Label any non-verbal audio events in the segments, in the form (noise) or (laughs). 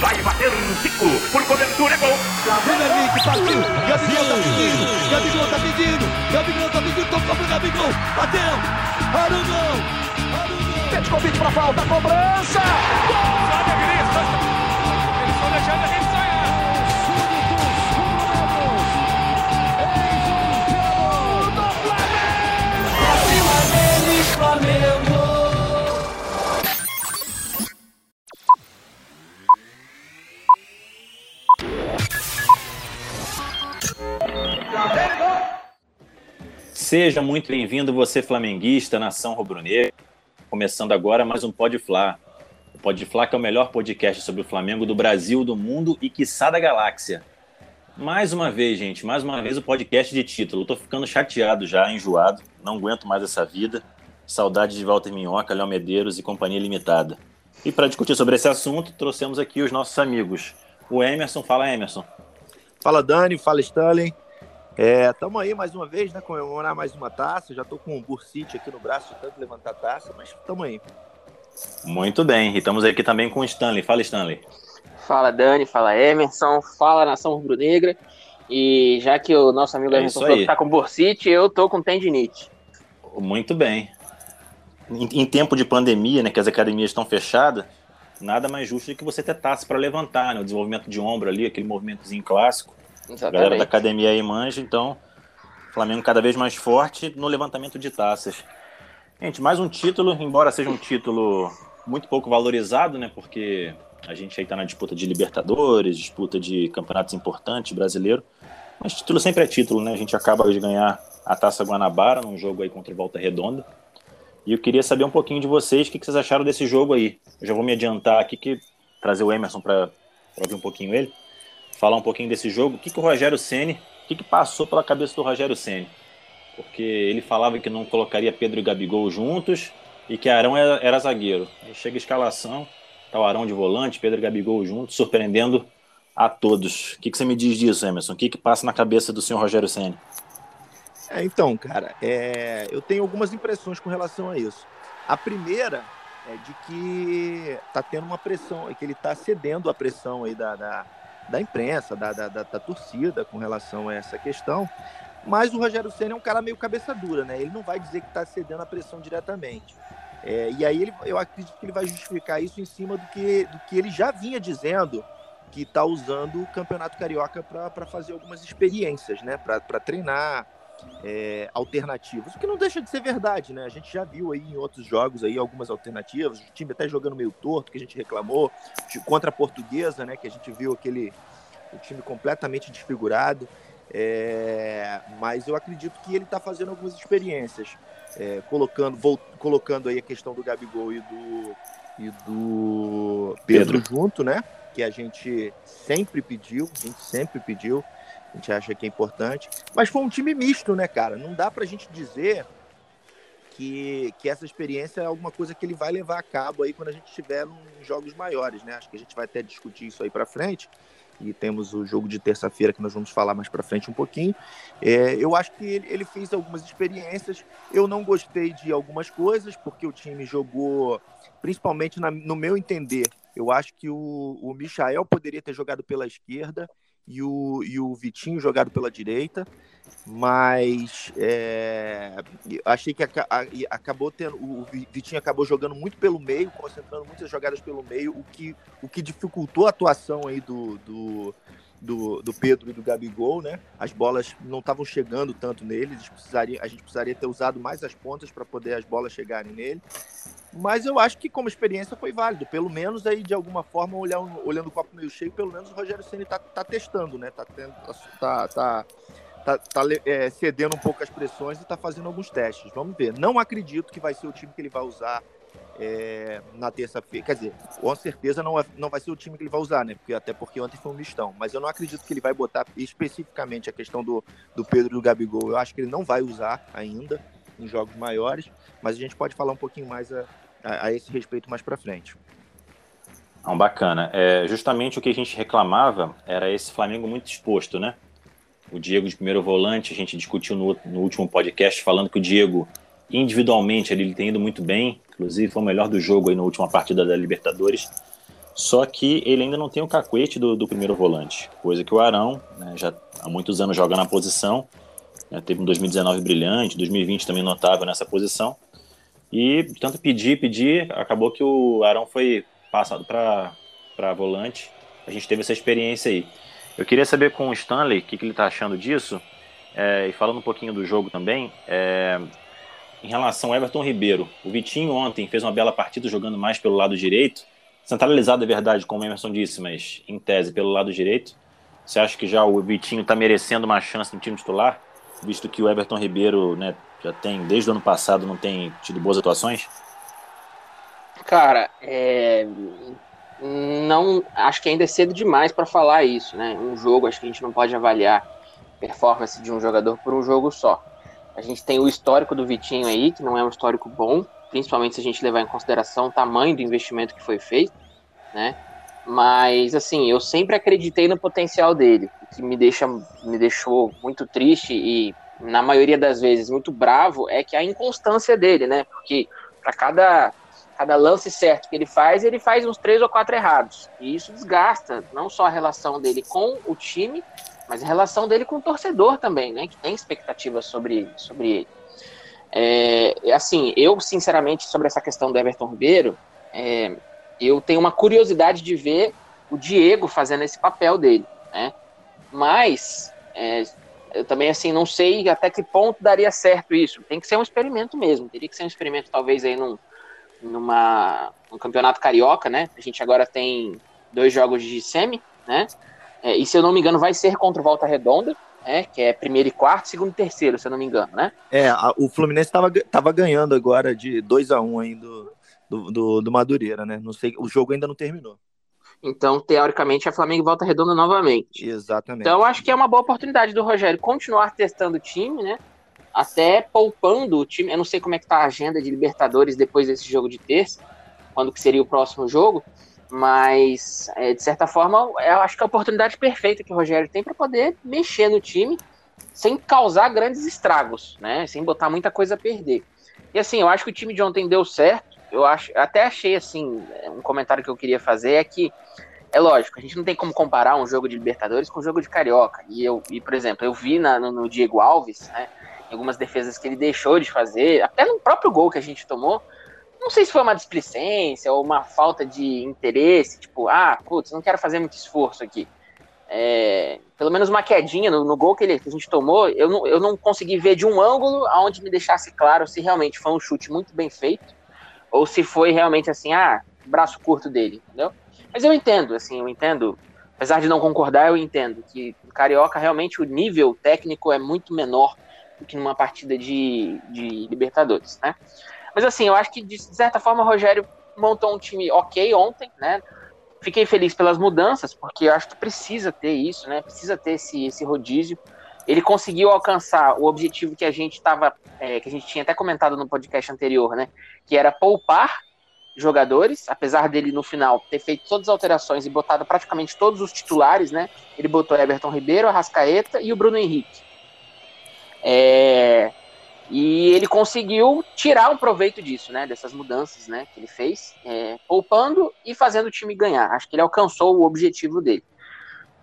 Vai bater um Zico. Por cobertura, é gol. Vem Henrique, partiu. Gabigol tá pedindo. Gabigol tá pedindo. Gabigol tá pedindo. Tocou pro Gabigol. Bateu. Arugão. Arugão. Pede convite pra falta. Cobrança. Gol. Sabe Seja muito bem-vindo, você flamenguista, nação rubro-negra. Começando agora mais um Pode Flá. O Pode Flá que é o melhor podcast sobre o Flamengo do Brasil, do mundo e quiçá da galáxia. Mais uma vez, gente, mais uma vez o podcast de título. Tô ficando chateado já, enjoado. Não aguento mais essa vida. Saudade de Walter Minhoca, Léo Medeiros e Companhia Limitada. E para discutir sobre esse assunto, trouxemos aqui os nossos amigos. O Emerson, fala Emerson. Fala Dani, fala Stanley. É, tamo aí mais uma vez, né? Comemorar mais uma taça. Já tô com um bursite aqui no braço de tanto levantar a taça, mas tamo aí. Muito bem. E estamos aqui também com o Stanley. Fala, Stanley. Fala Dani, fala Emerson, fala Nação Rubro-Negra. E já que o nosso amigo É Emerson falou que tá com bursite, eu tô com tendinite. Muito bem. Em, em tempo de pandemia, né, que as academias estão fechadas, nada mais justo do que você ter taça para levantar, né? O desenvolvimento de ombro ali, aquele movimentozinho clássico. A galera da Exatamente. academia aí manja, então Flamengo cada vez mais forte no levantamento de taças. Gente, mais um título, embora seja um título muito pouco valorizado, né? Porque a gente aí tá na disputa de Libertadores, disputa de campeonatos importantes brasileiro. Mas título sempre é título, né? A gente acaba de ganhar a Taça Guanabara num jogo aí contra o Volta Redonda. E eu queria saber um pouquinho de vocês, o que que vocês acharam desse jogo aí. Eu já vou me adiantar aqui, que trazer o Emerson para ouvir um pouquinho ele falar um pouquinho desse jogo. O que, que o Rogério Ceni, o que, que passou pela cabeça do Rogério Ceni? Porque ele falava que não colocaria Pedro e Gabigol juntos e que Arão era, era zagueiro. Aí chega a escalação, tá o Arão de volante, Pedro e Gabigol juntos, surpreendendo a todos. O que, que você me diz disso, Emerson? O que, que passa na cabeça do senhor Rogério Ceni? É, então, cara, é, eu tenho algumas impressões com relação a isso. A primeira é de que tá tendo uma pressão, é que ele tá cedendo a pressão aí da, da, da imprensa, da, da, da- da torcida com relação a essa questão. Mas o Rogério Senna é um cara meio cabeça dura, né? Ele não vai dizer que está cedendo a pressão diretamente. É, e aí ele, eu acredito que ele vai justificar isso em cima do que, do que ele já vinha dizendo, que está usando o Campeonato Carioca para fazer algumas experiências, né? Para treinar é, alternativas, o que não deixa de ser verdade, né? A gente já viu aí em outros jogos aí algumas alternativas, o time até jogando meio torto, que a gente reclamou, de- contra a Portuguesa, né? Que a gente viu aquele o time completamente desfigurado. É, mas eu acredito que ele está fazendo algumas experiências, é, colocando, vol- colocando aí a questão do Gabigol e do, e do Pedro, junto, né? Que a gente sempre pediu, a gente sempre pediu, a gente acha que é importante. Mas foi um time misto, né, cara? Não dá pra gente dizer que, que essa experiência é alguma coisa que ele vai levar a cabo aí quando a gente estiver em jogos maiores, né? Acho que a gente vai até discutir isso aí pra frente. E temos o jogo de terça-feira que nós vamos falar mais pra frente um pouquinho. É, eu acho que ele, ele fez algumas experiências. Eu não gostei de algumas coisas, porque o time jogou, principalmente na- no meu entender, eu acho que o, o Michael poderia ter jogado pela esquerda e o, e o Vitinho jogado pela direita, mas é, achei que a- e acabou tendo. O Vi- Vitinho acabou jogando muito pelo meio, concentrando muitas jogadas pelo meio, o que, o que dificultou a atuação aí do, do, do, do Pedro e do Gabigol, né? As bolas não estavam chegando tanto nele, eles precisariam, a gente precisaria ter usado mais as pontas para poder as bolas chegarem nele. Mas eu acho que como experiência foi válido. Pelo menos aí, de alguma forma, olhar, olhando o copo meio cheio, pelo menos o Rogério Ceni tá, tá testando, né? Tá, tendo, tá, tá, tá, tá, é, cedendo um pouco as pressões e tá fazendo alguns testes. Vamos ver. Não acredito que vai ser o time que ele vai usar é, na terça-feira. Quer dizer, com certeza não, é- não vai ser o time que ele vai usar, né? Porque, até porque ontem foi um mistão. Mas eu não acredito que ele vai botar especificamente a questão do, do Pedro e do Gabigol. Eu acho que ele não vai usar ainda em jogos maiores. Mas a gente pode falar um pouquinho mais a, a, a esse respeito mais para frente. Não, bacana. É, justamente o que a gente reclamava era esse Flamengo muito exposto, né? O Diego de primeiro volante, a gente discutiu no, no último podcast falando que o Diego, individualmente, ele, tem ido muito bem, inclusive foi o melhor do jogo aí na última partida da Libertadores. Só que ele ainda não tem o cacuete do, do primeiro volante, coisa que o Arão né, já há muitos anos joga na posição. Né, teve um 2019 brilhante, 2020 também notável nessa posição. E tanto pedir, pedir, acabou que o Arão foi passado para volante. A gente teve essa experiência aí. Eu queria saber com o Stanley o que, que ele está achando disso. É, e falando um pouquinho do jogo também, é, em relação ao Everton Ribeiro, o Vitinho ontem fez uma bela partida jogando mais pelo lado direito, centralizado é verdade, como o Emerson disse, mas em tese pelo lado direito. Você acha que já o Vitinho está merecendo uma chance no time titular, visto que o Everton Ribeiro né, já tem, desde o ano passado, não tem tido boas atuações? Cara, é... não acho que ainda é cedo demais para falar isso, né? Um jogo, acho que a gente não pode avaliar performance de um jogador por um jogo só. A gente tem o histórico do Vitinho aí, que não é um histórico bom, principalmente se a gente levar em consideração o tamanho do investimento que foi feito, né? Mas assim, eu sempre acreditei no potencial dele, o que me deixa me deixou muito triste e na maioria das vezes muito bravo é que a inconstância dele, né? Porque para cada cada lance certo que ele faz, ele faz uns três ou quatro errados. E isso desgasta não só a relação dele com o time, mas a relação dele com o torcedor também, né? Que tem expectativas sobre, sobre ele. É, assim, eu, sinceramente, sobre essa questão do Everton Ribeiro, é, eu tenho uma curiosidade de ver o Diego fazendo esse papel dele, né? Mas é, eu também, assim, não sei até que ponto daria certo isso. Tem que ser um experimento mesmo. Teria que ser um experimento, talvez, aí num, numa, num campeonato carioca, né? A gente agora tem dois jogos de semi, né? É, e se eu não me engano, vai ser contra o Volta Redonda, né, que é primeiro e quarto, segundo e terceiro, se eu não me engano, né? É, a, o Fluminense estava tava ganhando agora de 2 a 1 um aí do, do, do, do, Madureira, né? Não sei, o jogo ainda não terminou. Então, teoricamente, é Flamengo e Volta Redonda novamente. Exatamente. Então, acho que é uma boa oportunidade do Rogério continuar testando o time, né? Até poupando o time. Eu não sei como é que tá a agenda de Libertadores depois desse jogo de terça, quando que seria o próximo jogo. Mas, é, de certa forma, eu acho que é a oportunidade perfeita que o Rogério tem para poder mexer no time sem causar grandes estragos, né? Sem botar muita coisa a perder. E assim, eu acho que o time de ontem deu certo. Eu acho, até achei assim, um comentário que eu queria fazer é que é lógico, a gente não tem como comparar um jogo de Libertadores com um jogo de Carioca. E eu, e, por exemplo, eu vi na, no, no Diego Alves, né, algumas defesas que ele deixou de fazer, até no próprio gol que a gente tomou, não sei se foi uma displicência ou uma falta de interesse, tipo, ah, putz, não quero fazer muito esforço aqui. É, pelo menos uma quedinha no, no gol que, ele, que, a gente tomou, eu não, eu não consegui ver de um ângulo aonde me deixasse claro se realmente foi um chute muito bem feito ou se foi realmente assim, ah, braço curto dele, entendeu? Mas eu entendo, assim, eu entendo, apesar de não concordar, eu entendo que no Carioca realmente o nível técnico é muito menor do que numa partida de, de Libertadores, né? Mas assim, eu acho que de certa forma o Rogério montou um time ok ontem, né? Fiquei feliz pelas mudanças, porque eu acho que precisa ter isso, né? Precisa ter esse, esse rodízio. Ele conseguiu alcançar o objetivo que a gente estava, é, que a gente tinha até comentado no podcast anterior, né? Que era poupar jogadores, apesar dele no final ter feito todas as alterações e botado praticamente todos os titulares, né? Ele botou Everton Ribeiro, Arrascaeta e o Bruno Henrique. É, e ele conseguiu tirar um proveito disso, né? Dessas mudanças, né? Que ele fez, é, poupando e fazendo o time ganhar. Acho que ele alcançou o objetivo dele.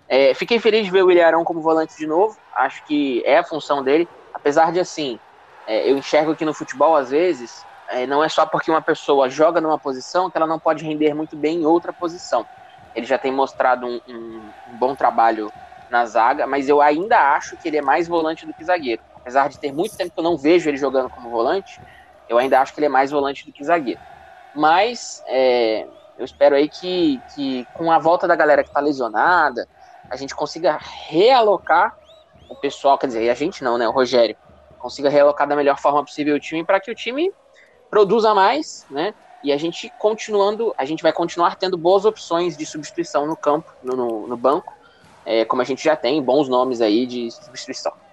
É, fiquei feliz de ver o Ilharão como volante de novo. Acho que é a função dele. Apesar de, assim, é, eu enxergo que no futebol, às vezes, é, não é só porque uma pessoa joga numa posição que ela não pode render muito bem em outra posição. Ele já tem mostrado um, um, um bom trabalho na zaga, mas eu ainda acho que ele é mais volante do que zagueiro apesar de ter muito tempo que eu não vejo ele jogando como volante, eu ainda acho que ele é mais volante do que zagueiro. Mas é, eu espero aí que, que com a volta da galera que está lesionada, a gente consiga realocar o pessoal, quer dizer, a gente não, né? O Rogério consiga realocar da melhor forma possível o time para que o time produza mais, né? E a gente continuando, a gente vai continuar tendo boas opções de substituição no campo, no, no, no banco, é, como a gente já tem bons nomes aí de substituição.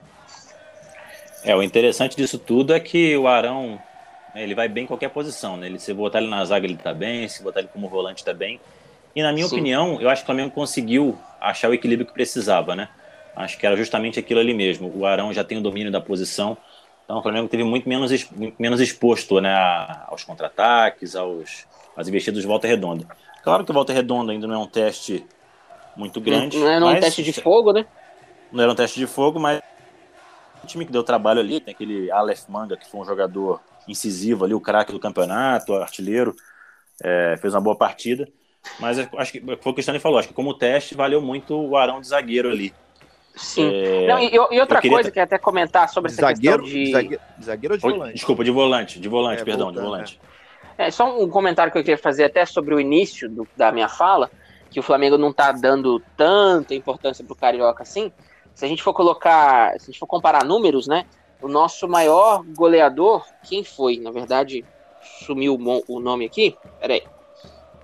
É, o interessante disso tudo é que o Arão, né, ele vai bem em qualquer posição, né? Ele, se botar ele na zaga, ele tá bem, se botar ele como volante, tá bem. E na minha Sim. opinião, eu acho que o Flamengo conseguiu achar o equilíbrio que precisava, né? Acho que era justamente aquilo ali mesmo. O Arão já tem o domínio da posição, então o Flamengo teve muito menos, muito menos exposto né, aos contra-ataques, aos, às investidas de volta redonda. Claro que o Volta Redonda ainda não é um teste muito grande. Não, não é um teste de fogo, né? Não era um teste de fogo, mas o time que deu trabalho ali, tem aquele Aleph Manga, que foi um jogador incisivo ali, o craque do campeonato, artilheiro, é, fez uma boa partida. Mas acho que foi o que o Cristiano falou, acho que como teste valeu muito o Arão de zagueiro ali. Sim. É... Não, e, e, outra queria... coisa que eu até comentar sobre essa zagueiro, questão de. Zagueiro, zagueiro ou de volante? Desculpa, de volante, de volante, é, perdão, voltando, de volante. É. é. só um comentário que eu queria fazer até sobre o início do, da minha fala, que o Flamengo não tá dando tanta importância pro Carioca assim. Se a gente for colocar, se a gente for comparar números, né? O nosso maior goleador, quem foi? Na verdade, sumiu o nome aqui. Peraí.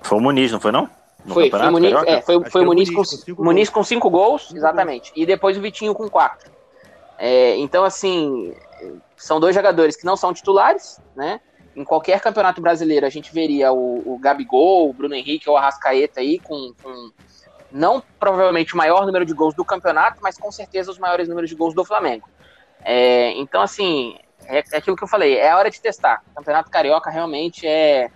Foi o Muniz, não foi não? No foi, foi, Muniz, é, foi, foi o Muniz, com, cinco Muniz com cinco gols, exatamente. E depois o Vitinho com quatro. É, então, assim, são dois jogadores que não são titulares, né? Em qualquer campeonato brasileiro a gente veria o, o Gabigol, o Bruno Henrique ou o Arrascaeta aí com, com não provavelmente o maior número de gols do campeonato, mas com certeza os maiores números de gols do Flamengo. É, então, assim, é, é, aquilo que eu falei, é a hora de testar. O Campeonato Carioca realmente é,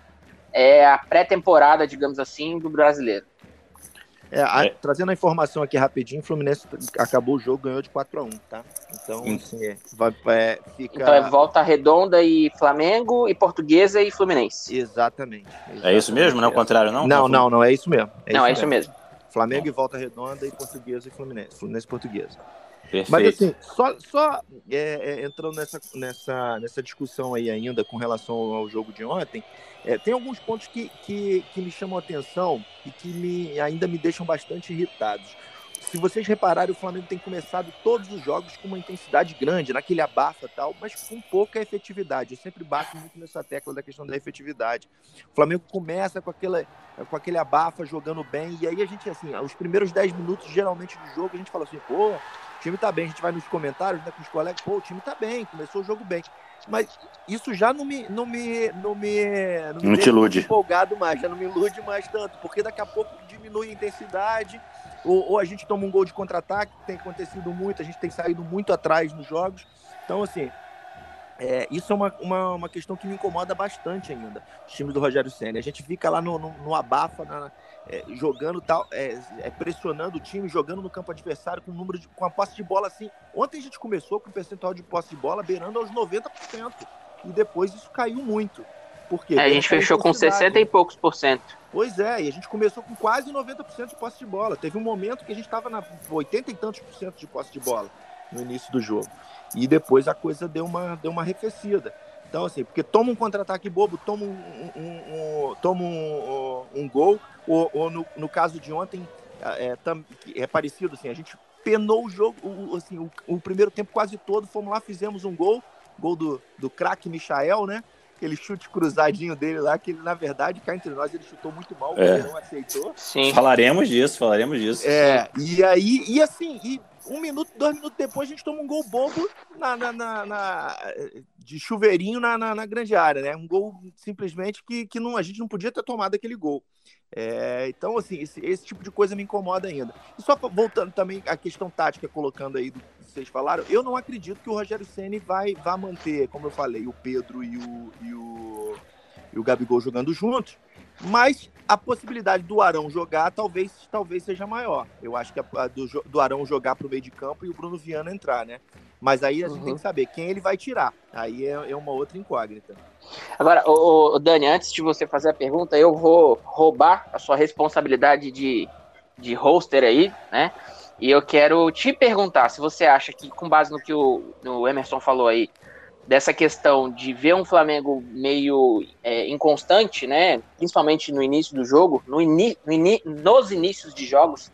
é a pré-temporada, digamos assim, do brasileiro. É, a, é. Trazendo a informação aqui rapidinho, o Fluminense acabou o jogo, ganhou de 4 a 1 tá? Então, hum. assim, é, vai, é, fica... Então é volta redonda e Flamengo, e Portuguesa e Fluminense. Exatamente. exatamente. É isso mesmo, não é o contrário, não? Não, não, não, é isso mesmo. É não, isso é mesmo. mesmo. Flamengo e volta redonda e Portuguesa e Fluminense. Fluminense e Portuguesa. Perfeito. Mas assim, só, só é, é, entrando nessa, nessa, nessa discussão aí ainda com relação ao jogo de ontem, é, tem alguns pontos que, que, que me chamam a atenção e que me, ainda me deixam bastante irritados. Se vocês repararem, o Flamengo tem começado todos os jogos com uma intensidade grande, naquele abafa tal, mas com pouca efetividade. Eu sempre bato muito nessa tecla da questão da efetividade. O Flamengo começa com, aquela, com aquele abafa, jogando bem, e aí a gente, assim, os primeiros 10 minutos, geralmente, do jogo, a gente fala assim, pô, o time tá bem. A gente vai nos comentários, né, com os colegas, pô, o time tá bem, começou o jogo bem. Mas isso já não me, não me, não me, não me não te ilude. empolgado mais, já não me ilude mais tanto, porque daqui a pouco diminui a intensidade, ou, ou a gente toma um gol de contra-ataque, que tem acontecido muito, a gente tem saído muito atrás nos jogos. Então, assim, é, isso é uma, uma, uma, questão que me incomoda bastante ainda, os times do Rogério Senna. A gente fica lá no, no, no abafa, na, é, jogando tal, é, é, pressionando o time, jogando no campo adversário com número de, com a posse de bola assim. Ontem a gente começou com o percentual de posse de bola beirando aos 90%. E depois isso caiu muito. Porque é, a gente fechou com 60 e poucos por cento. Pois é, e a gente começou com quase 90% de posse de bola. Teve um momento que a gente estava na 80 e tantos por cento de posse de bola no início do jogo. E depois a coisa deu uma, deu uma arrefecida. Então, assim, porque toma um contra-ataque bobo, toma um, um, um toma um, um, gol, ou, ou no, no, caso de ontem, é, é, é, parecido, assim, a gente penou o jogo, o, assim, o, o, primeiro tempo quase todo, fomos lá, fizemos um gol, gol do, do craque Michael, né? Aquele chute cruzadinho dele lá, que ele, na verdade, cá entre nós, ele chutou muito mal, é. ele não aceitou. Sim. Falaremos disso, falaremos disso. É, e aí, e assim, e um minuto, dois minutos depois, a gente toma um gol bobo na, na, na, na de chuveirinho na, na, grande área, né? Um gol simplesmente que, que não, a gente não podia ter tomado aquele gol. É, então, assim, esse, esse, tipo de coisa me incomoda ainda. E só voltando também à questão tática, colocando aí do que vocês falaram, eu não acredito que o Rogério Ceni vai, vai manter, como eu falei, o Pedro e o, e o, e o Gabigol jogando juntos, mas a possibilidade do Arão jogar talvez, talvez seja maior. Eu acho que a, a do, do Arão jogar para o meio de campo e o Bruno Viana entrar, né? Mas aí a gente uhum. tem que saber quem ele vai tirar. Aí é, é uma outra incógnita. Agora, o, Dani, antes de você fazer a pergunta, eu vou roubar a sua responsabilidade de, de hoster aí, né? E eu quero te perguntar se você acha que, com base no que o, o Emerson falou aí, dessa questão de ver um Flamengo meio é, inconstante, né? Principalmente no início do jogo, no ini, no nos inícios de jogos.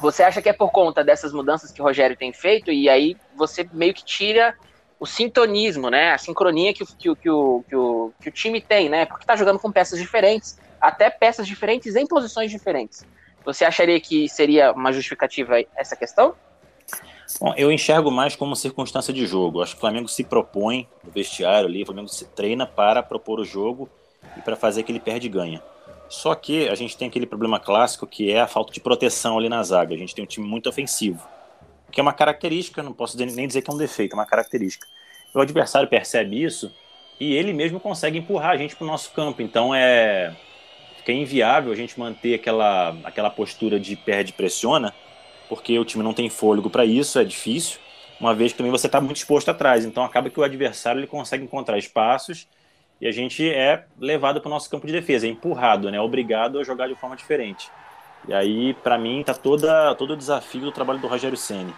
Você acha que é por conta dessas mudanças que o Rogério tem feito e aí você meio que tira o sintonismo, né? A sincronia que, que, que, o, que, o, que o time tem, né? Porque tá jogando com peças diferentes, até peças diferentes em posições diferentes. Você acharia que seria uma justificativa essa questão? Bom, eu enxergo mais como circunstância de jogo. Acho que o Flamengo se propõe no vestiário ali, o Flamengo se treina para propor o jogo e para fazer aquele perde-ganha. Só que a gente tem aquele problema clássico que é a falta de proteção ali na zaga. A gente tem um time muito ofensivo, que é uma característica, não posso nem dizer que é um defeito, é uma característica. O adversário percebe isso e ele mesmo consegue empurrar a gente para o nosso campo. Então é é inviável a gente manter aquela, aquela postura de perde pressiona, porque o time não tem fôlego para isso, é difícil, uma vez que também você está muito exposto atrás. Então acaba que o adversário ele consegue encontrar espaços e a gente é levado para o nosso campo de defesa, é empurrado, né? obrigado a jogar de forma diferente. E aí, para mim, está todo o desafio do trabalho do Rogério Ceni,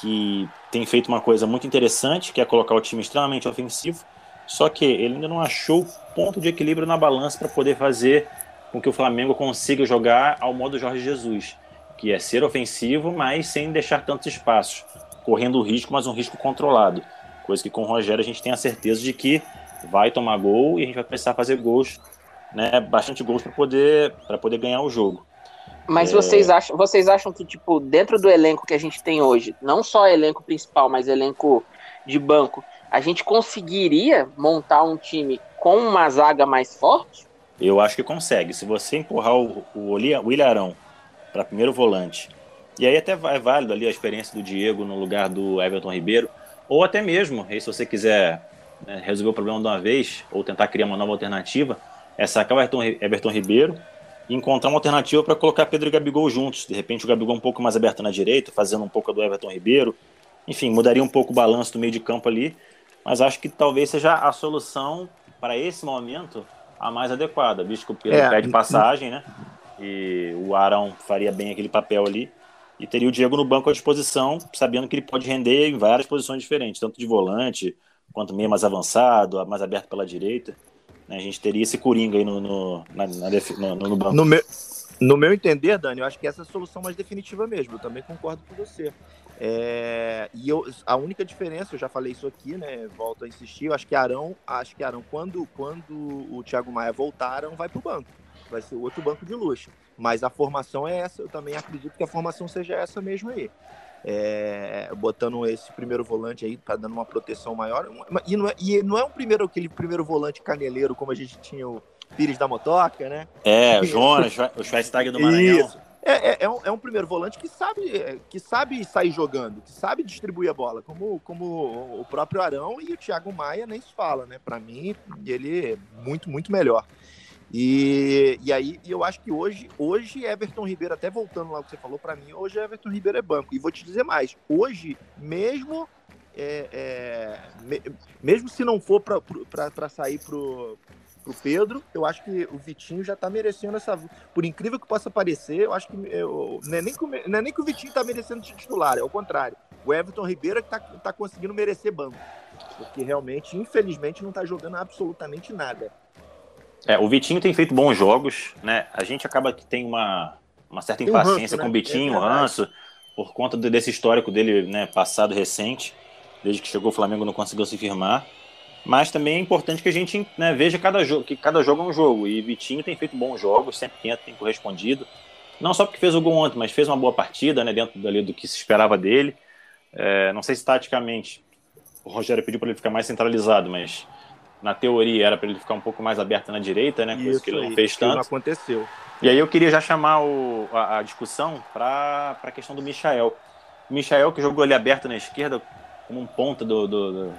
que tem feito uma coisa muito interessante, que é colocar o time extremamente ofensivo, só que ele ainda não achou ponto de equilíbrio na balança para poder fazer com que o Flamengo consiga jogar ao modo Jorge Jesus, que é ser ofensivo, mas sem deixar tantos espaços, correndo o risco, mas um risco controlado. Coisa que com o Rogério a gente tem a certeza de que vai tomar gol e a gente vai precisar fazer gols, né, bastante gols para poder, poder ganhar o jogo. Mas é... vocês, acham, vocês acham que, tipo, dentro do elenco que a gente tem hoje, não só elenco principal, mas elenco de banco, a gente conseguiria montar um time com uma zaga mais forte? Eu acho que consegue. Se você empurrar o, o William para primeiro volante, e aí até é válido ali a experiência do Diego no lugar do Everton Ribeiro, ou até mesmo, se você quiser né, resolver o problema de uma vez, ou tentar criar uma nova alternativa, é sacar o Everton, Everton Ribeiro e encontrar uma alternativa para colocar Pedro e Gabigol juntos. De repente o Gabigol um pouco mais aberto na direita, fazendo um pouco do Everton Ribeiro. Enfim, mudaria um pouco o balanço do meio de campo ali mas acho que talvez seja a solução para esse momento a mais adequada, visto que o Pedro é, pede passagem, né? E o Arão faria bem aquele papel ali. E teria o Diego no banco à disposição, sabendo que ele pode render em várias posições diferentes, tanto de volante, quanto meio mais avançado, mais aberto pela direita. Né? A gente teria esse coringa aí no, no, na, na, no, no banco. No meu, no meu entender, Dani, eu acho que essa é a solução mais definitiva mesmo. Eu também concordo com você. É, e eu, a única diferença, eu já falei isso aqui, né? Volto a insistir, eu acho que Arão, acho que Arão, quando, quando o Thiago Maia voltar, Arão vai para o banco. Vai ser outro banco de luxo. Mas a formação é essa, eu também acredito que a formação seja essa mesmo aí. É, botando esse primeiro volante aí, tá dando uma proteção maior. E não é, e não é um primeiro, aquele primeiro volante caneleiro, como a gente tinha o Pires da Motoca, né? É, o Jonas, o Schweinsteiger do Maranhão. Isso. É, é, é, um, é, um, primeiro volante que sabe, que sabe sair jogando, que sabe distribuir a bola, como, como o próprio Arão e o Thiago Maia nem se fala, né? Para mim, ele é muito, muito melhor. E, e aí eu acho que hoje, hoje Everton Ribeiro, até voltando lá o que você falou, para mim, hoje Everton Ribeiro é banco. E vou te dizer mais, hoje, mesmo é, é, me, mesmo se não for para sair pro, pro Pedro. Eu acho que o Vitinho já tá merecendo essa. Por incrível que possa parecer, eu acho que. Eu, não, é nem que não é nem que o Vitinho tá merecendo titular, é o contrário. O Everton Ribeiro é que tá, tá conseguindo merecer banco. Porque realmente, infelizmente, não tá jogando absolutamente nada. É, o Vitinho tem feito bons jogos, né? A gente acaba que tem uma, uma certa impaciência um ranço, com né? o Vitinho, é ranço, por conta desse histórico dele, né, passado recente, desde que chegou o Flamengo não conseguiu se firmar. Mas também é importante que a gente né, veja cada jogo, que cada jogo é um jogo. E Vitinho tem feito bons jogos, sempre tenta, tem correspondido. Não só porque fez o gol ontem, mas fez uma boa partida, né, dentro dali do que se esperava dele. É, não sei se taticamente o Rogério pediu para ele ficar mais centralizado, mas na teoria era para ele ficar um pouco mais aberto na direita, né? Coisa Isso que ele não fez tanto. Não aconteceu. E aí eu queria já chamar o, a, a discussão para a questão do Michael. O Michael que jogou ali aberto na esquerda como um ponta do, do, do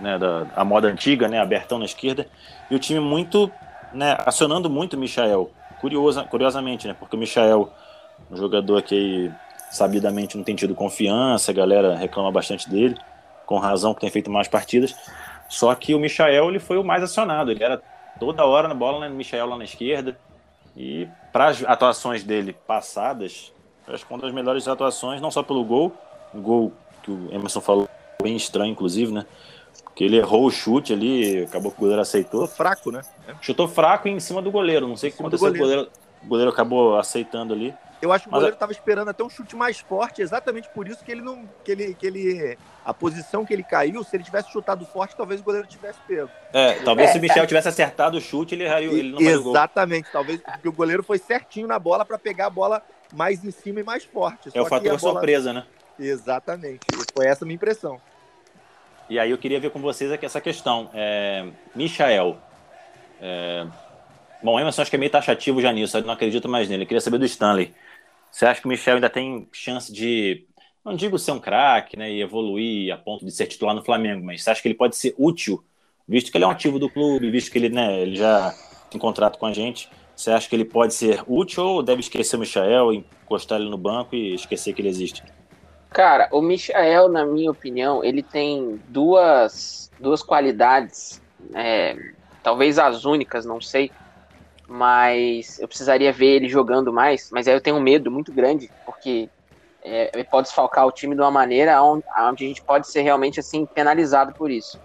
né, da a moda antiga, né, abertão na esquerda, e o time muito, né, acionando muito o Michael, curiosa, curiosamente, né, porque o Michael, um jogador que sabidamente não tem tido confiança, a galera reclama bastante dele, com razão que tem feito mais partidas, só que o Michael ele foi o mais acionado, ele era toda hora na bola, né, no Michael lá na esquerda, e para as atuações dele passadas, acho que uma das melhores atuações, não só pelo gol, o gol que o Emerson falou, bem estranho, inclusive, né? que ele errou o chute ali, acabou que o goleiro aceitou. Fraco, né? Chutou fraco em cima do goleiro. Não sei o que aconteceu. Goleiro. O, goleiro, o goleiro acabou aceitando ali. Eu acho que o goleiro estava esperando até um chute mais forte, exatamente por isso que ele não. Que ele, que ele, a posição que ele caiu, se ele tivesse chutado forte, talvez o goleiro tivesse pego. É, talvez é, se o Michel tivesse acertado o chute, ele, ele não Exatamente, talvez porque o goleiro foi certinho na bola para pegar a bola mais em cima e mais forte. É o fator bola... surpresa, né? Exatamente. Foi essa a minha impressão. E aí eu queria ver com vocês aqui essa questão. É, Michael. É, bom, Emerson acho que é meio taxativo já nisso, eu não acredito mais nele. Eu queria saber do Stanley. Você acha que o Michel ainda tem chance de, não digo ser um craque, né, e evoluir a ponto de ser titular no Flamengo, mas você acha que ele pode ser útil, visto que ele é um ativo do clube, visto que ele, né, ele já tem contrato com a gente. Você acha que ele pode ser útil ou deve esquecer o Michael, encostar ele no banco e esquecer que ele existe? Cara, o Michael, na minha opinião, ele tem duas, duas qualidades, é, talvez as únicas, não sei, mas eu precisaria ver ele jogando mais, mas aí eu tenho um medo muito grande, porque é, ele pode desfalcar o time de uma maneira onde, onde, a gente pode ser realmente assim penalizado por isso.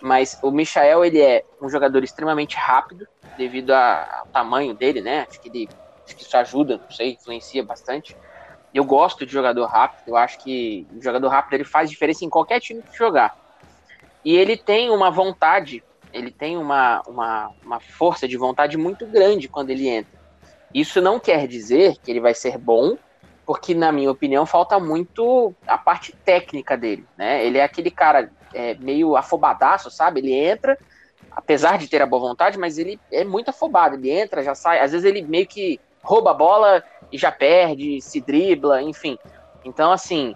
Mas o Michael, ele é um jogador extremamente rápido, devido a, ao tamanho dele, né? Acho que, ele, acho que isso ajuda, não sei, influencia bastante. Eu gosto de jogador rápido, eu acho que o jogador rápido ele faz diferença em qualquer time que jogar. E ele tem uma vontade ele tem uma, uma, uma força de vontade muito grande quando ele entra. Isso não quer dizer que ele vai ser bom, porque, na minha opinião, falta muito a parte técnica dele, né? Ele é aquele cara é, meio afobadaço, sabe? Ele entra, apesar de ter a boa vontade, mas ele é muito afobado. Ele entra, já sai. Às vezes ele meio que rouba a bola e já perde, se dribla, enfim. Então, assim,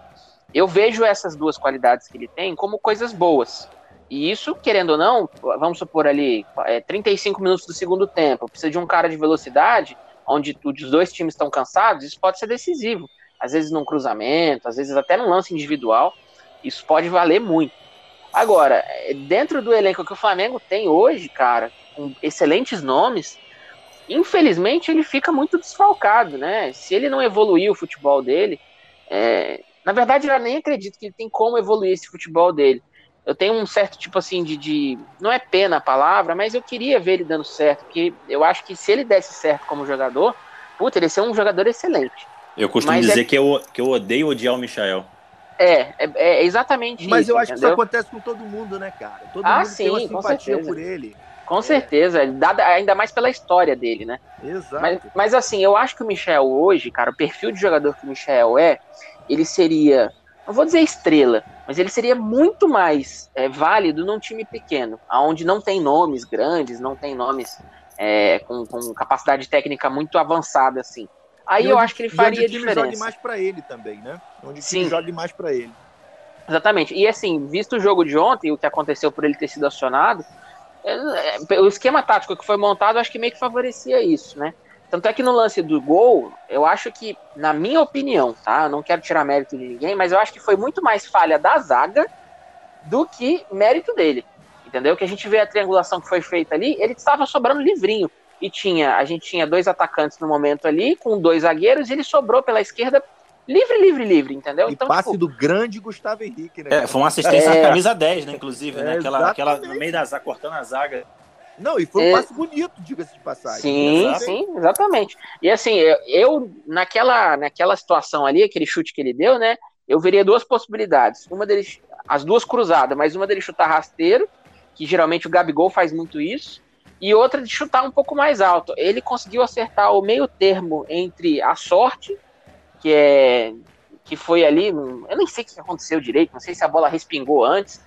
eu vejo essas duas qualidades que ele tem como coisas boas. E isso, querendo ou não, vamos supor ali, é, 35 minutos do segundo tempo, precisa de um cara de velocidade, onde os dois times estão cansados, isso pode ser decisivo. Às vezes num cruzamento, às vezes até num lance individual, isso pode valer muito. Agora, é, dentro do elenco que o Flamengo tem hoje, cara, com excelentes nomes, infelizmente ele fica muito desfalcado, né? Se ele não evoluir o futebol dele, é... na verdade eu nem acredito que ele tem como evoluir esse futebol dele eu tenho um certo tipo assim de, de, Não é pena a palavra, mas eu queria ver ele dando certo, porque eu acho que se ele desse certo como jogador, puta, ele ia ser um jogador excelente. Eu costumo mas dizer é... que, eu, que eu odeio odiar o Michael. É, é, é exatamente Mas isso, eu acho entendeu? que isso acontece com todo mundo, né, cara? Todo ah, mundo sim, tem uma simpatia por ele. Com certeza, ainda mais pela história dele, né? Exato. Mas, mas assim, eu acho que o Michel hoje, cara, o perfil de jogador que o Michel é, ele seria não vou dizer estrela, mas ele seria muito mais é, válido num time pequeno, onde não tem nomes grandes, não tem nomes é, com, com, capacidade técnica muito avançada assim. Aí eu acho que ele faria onde diferença. jogue mais para ele também, né? Onde o time jogue mais para ele. Exatamente. E assim, visto o jogo de ontem, o que aconteceu por ele ter sido acionado, é, é, o esquema tático que foi montado, acho que meio que favorecia isso, né? Tanto é que no lance do gol, eu acho que, na minha opinião, tá? Eu não quero tirar mérito de ninguém, mas eu acho que foi muito mais falha da zaga do que mérito dele. Entendeu? Que a gente vê a triangulação que foi feita ali, ele estava sobrando livrinho. E tinha, a gente tinha dois atacantes no momento ali, com dois zagueiros, e ele sobrou pela esquerda livre, livre, livre, entendeu? E então, passe tipo... do grande Gustavo Henrique, né? É, foi uma assistência é... na camisa 10, né, inclusive, né? Aquela, aquela no meio da zaga, cortando a zaga. Não, e foi um é... passe bonito, diga-se de passagem. Sim, Exato. sim, exatamente. E assim, eu, eu, naquela, naquela situação ali, aquele chute que ele deu, né? Eu veria duas possibilidades. Uma deles, as duas cruzadas, mas uma dele chutar rasteiro, que geralmente o Gabigol faz muito isso, e outra de chutar um pouco mais alto. Ele conseguiu acertar o meio termo entre a sorte, que é que foi ali, eu nem sei o que aconteceu direito, não sei se a bola respingou antes,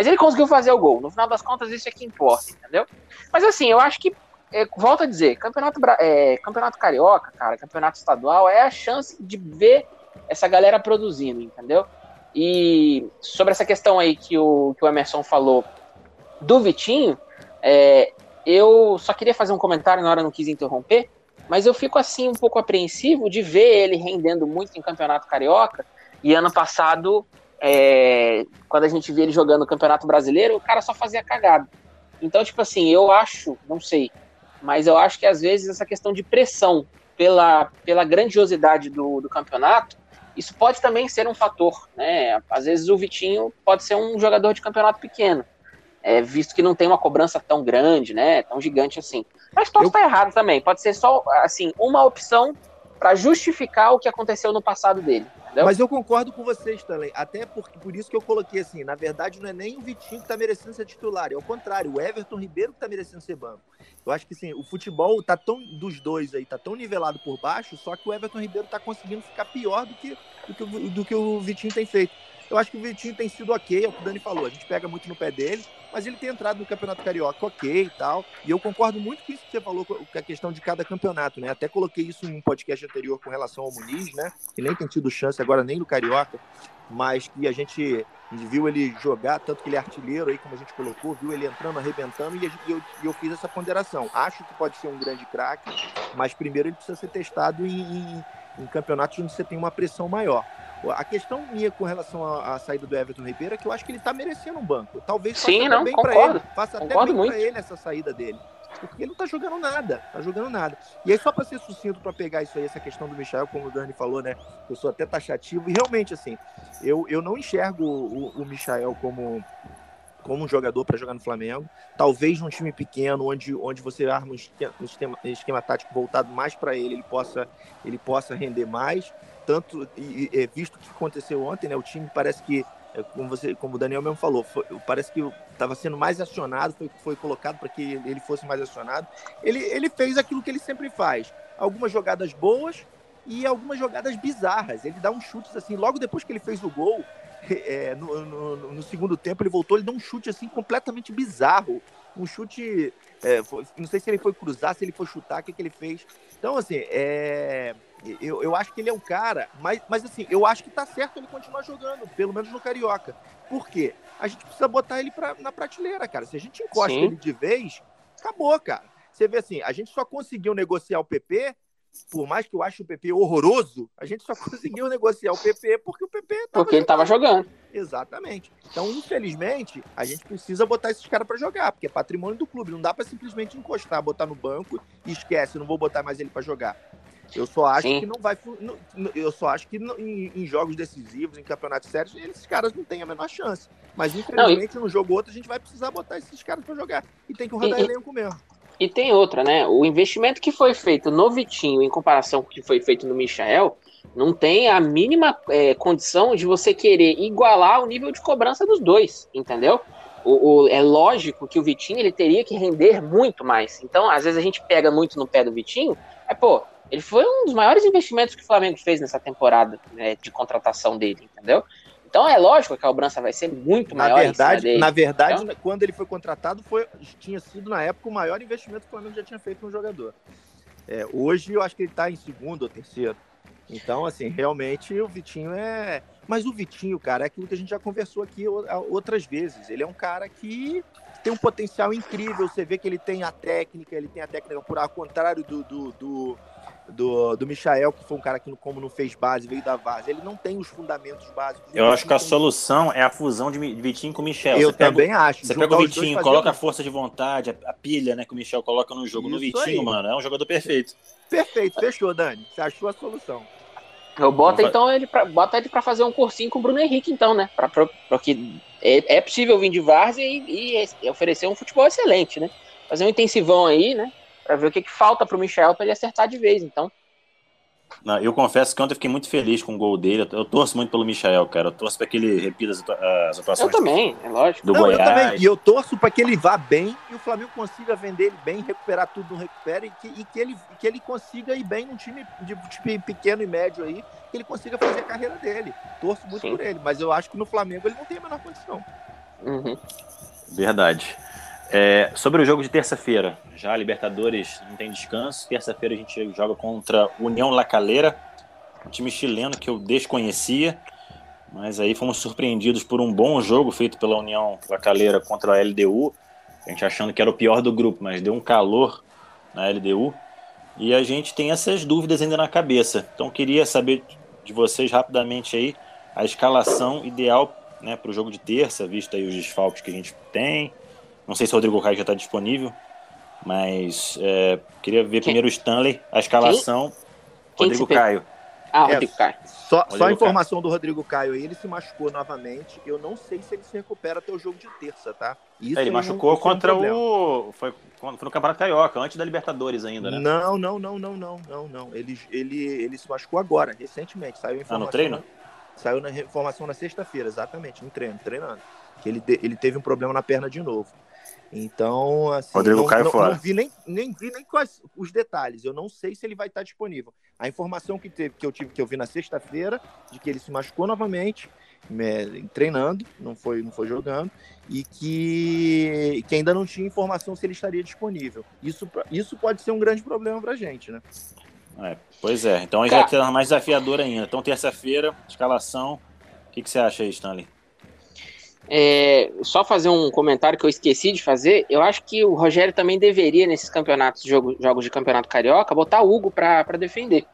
mas ele conseguiu fazer o gol. No final das contas, isso é que importa, entendeu? Mas assim, eu acho que, é, volto a dizer, campeonato, é, campeonato carioca, cara, campeonato estadual, é a chance de ver essa galera produzindo, entendeu? E sobre essa questão aí que o, que o Emerson falou do Vitinho, é, eu só queria fazer um comentário na hora, não quis interromper, mas eu fico assim um pouco apreensivo de ver ele rendendo muito em campeonato carioca. E ano passado é, quando a gente via ele jogando no Campeonato Brasileiro, o cara só fazia cagada. Então, tipo assim, eu acho, não sei, mas eu acho que às vezes essa questão de pressão pela, pela grandiosidade do, do campeonato, isso pode também ser um fator, né? Às vezes o Vitinho pode ser um jogador de campeonato pequeno, é, visto que não tem uma cobrança tão grande, né? Tão gigante assim. Mas posso eu... estar errado também, pode ser só, assim, uma opção para justificar o que aconteceu no passado dele. Entendeu? Mas eu concordo com vocês, Stanley. Até porque, por isso que eu coloquei assim, na verdade não é nem o Vitinho que tá merecendo ser titular, é o contrário, o Everton Ribeiro que tá merecendo ser banco. Eu acho que assim, o futebol tá tão dos dois aí, tá tão nivelado por baixo, só que o Everton Ribeiro tá conseguindo ficar pior do que, do que, do que o Vitinho tem feito. Eu acho que o Vitinho tem sido ok, é o que o Dani falou. A gente pega muito no pé dele, mas ele tem entrado no Campeonato Carioca ok e tal. E eu concordo muito com isso que você falou, com a questão de cada campeonato, né? Até coloquei isso em um podcast anterior com relação ao Muniz, né? Que nem tem tido chance Agora nem no Carioca, mas que a gente viu ele jogar, tanto que ele é artilheiro aí, como a gente colocou, viu ele entrando, arrebentando, e eu, eu fiz essa ponderação. Acho que pode ser um grande craque, mas primeiro ele precisa ser testado em, em, em campeonatos onde você tem uma pressão maior. A questão minha com relação à, à saída do Everton Ribeiro é que eu acho que ele está merecendo um banco. Talvez Sim, faça não, bem para ele, faça até bem para ele essa saída dele. Porque ele não tá jogando nada, tá jogando nada. E aí, só para ser sucinto, para pegar isso aí, essa questão do Michel, como o Dani falou, né? Eu sou até taxativo, e realmente, assim, eu, eu não enxergo o, o Michael como, como um jogador para jogar no Flamengo. Talvez num time pequeno, onde, onde você arma um esquema, um esquema, esquema tático voltado mais para ele, ele possa, ele possa render mais. Tanto, e, e, visto o que aconteceu ontem, né? O time parece que é, como, você, como o Daniel mesmo falou, foi, parece que estava sendo mais acionado, foi, foi colocado para que ele fosse mais acionado. Ele, ele fez aquilo que ele sempre faz: algumas jogadas boas e algumas jogadas bizarras. Ele dá uns chutes assim, logo depois que ele fez o gol, (laughs) é, no, no, no, segundo tempo ele voltou, ele deu um chute assim completamente bizarro. Um chute, é, foi, não sei se ele foi cruzar, se ele foi chutar, o que, que ele fez. Então, assim, é, eu, eu acho que ele é um cara, mas, mas assim, eu acho que tá certo ele continuar jogando, pelo menos no Carioca. Por quê? A gente precisa botar ele pra, na prateleira, cara. Se a gente encosta Sim. ele de vez, acabou, cara. Você vê assim, a gente só conseguiu negociar o PP, por mais que eu ache o PP horroroso, a gente só (laughs) conseguiu negociar o PP porque o PP tava Porque ele tava jogando. Exatamente. Então, infelizmente, a gente precisa botar esses caras para jogar, porque é patrimônio do clube. Não dá para simplesmente encostar, botar no banco e esquece, não vou botar mais ele para jogar. Eu só acho Sim. que não vai. Eu só acho que em, em, jogos decisivos, em campeonatos sérios, esses caras não têm a menor chance. Mas infelizmente, não, e... num jogo ou outro, a gente vai precisar botar esses caras para jogar. E tem que rodar e, elenco mesmo. E tem outra, né? O investimento que foi feito no Vitinho em comparação com o que foi feito no Michael não tem a mínima é, condição de você querer igualar o nível de cobrança dos dois, entendeu? O, o, é lógico que o Vitinho ele teria que render muito mais. Então, às vezes a gente pega muito no pé do Vitinho, é pô, ele foi um dos maiores investimentos que o Flamengo fez nessa temporada né, de contratação dele, entendeu? Então é lógico que a cobrança vai ser muito na maior. Verdade, na verdade, entendeu? quando ele foi contratado, foi, tinha sido na época o maior investimento que o Flamengo já tinha feito no jogador. É, hoje eu acho que ele está em segundo ou terceiro. Então, assim, realmente o Vitinho é. Mas o Vitinho, cara, é aquilo que a gente já conversou aqui outras vezes. Ele é um cara que tem um potencial incrível. Você vê que ele tem a técnica, ele tem a técnica por ao contrário do, do, do do, do Michael, que foi um cara que, como não fez base, veio da base. Ele não tem os fundamentos básicos. Eu acho que a solução é a fusão de Vitinho com o Michel. Eu você também pega, acho. Você pega o Vitinho, coloca a força de vontade, a, a, pilha né, que o Michel coloca no jogo. Isso no Vitinho, aí. mano, é um jogador perfeito. Perfeito, fechou, Dani. Você achou a solução. Eu boto então ele pra, bota ele para fazer um cursinho com o Bruno Henrique, então, né? Pra, pra, porque é, é possível vir de várzea e, e, oferecer um futebol excelente, né? Fazer um intensivão aí, né? Para ver o que, que falta para o Michel para ele acertar de vez. Então, não, eu confesso que ontem eu fiquei muito feliz com o gol dele. Eu, torço muito pelo Michel, cara. Eu torço para que ele repita as, as atuações. Eu também, é lógico. Do Não, Goiás. Eu também. E eu torço para que ele vá bem e o Flamengo consiga vender ele bem, recuperar tudo, não recupera e que, e que, ele, que ele consiga ir bem num time de, de pequeno e médio aí, que ele consiga fazer a carreira dele. Torço muito Sim. por ele, mas eu acho que no Flamengo ele não tem a menor condição. Uhum. Verdade. É, sobre o jogo de terça-feira, já Libertadores não tem descanso. Terça-feira a gente joga contra União La Calera, um time chileno que eu desconhecia, mas aí fomos surpreendidos por um bom jogo feito pela União La Calera contra a LDU. A gente achando que era o pior do grupo, mas deu um calor na LDU. E a gente tem essas dúvidas ainda na cabeça. Então queria saber de vocês rapidamente aí a escalação ideal né, para o jogo de terça, visto aí os desfalques que a gente tem não sei se o Rodrigo Caio já está disponível, mas é, queria ver Quem? primeiro o Stanley, a escalação. Quem? Rodrigo Quem Caio. Ah, é, Rodrigo Caio. Só, Rodrigo só a informação Caio. do Rodrigo Caio aí, ele se machucou novamente. Eu não sei se ele se recupera até o jogo de terça, tá? Isso é, ele machucou contra o. Foi, foi no Campeonato Carioca, antes da Libertadores ainda, né? Não, não, não, não, não, não, não. Ele, ele, ele se machucou agora, recentemente. Saiu a informação. Ah, no treino? Saiu na informação na sexta-feira, exatamente, no treino, treinando. Que ele, ele teve um problema na perna de novo. Então, assim, Rodrigo não, Caio não, fora. não vi nem, nem vi nem quais os detalhes. Eu não sei se ele vai estar disponível. A informação que, teve, que eu tive que eu vi na sexta-feira de que ele se machucou novamente, me, treinando, não foi, não foi jogando, e que, que ainda não tinha informação se ele estaria disponível. Isso, isso pode ser um grande problema para a gente, né? É, pois é, então aí já tá mais desafiador ainda. Então, terça-feira, escalação. O que, que você acha aí, Stanley? É, só fazer um comentário que eu esqueci de fazer. Eu acho que o Rogério também deveria, nesses campeonatos, jogo, jogos de campeonato carioca, botar o Hugo para defender.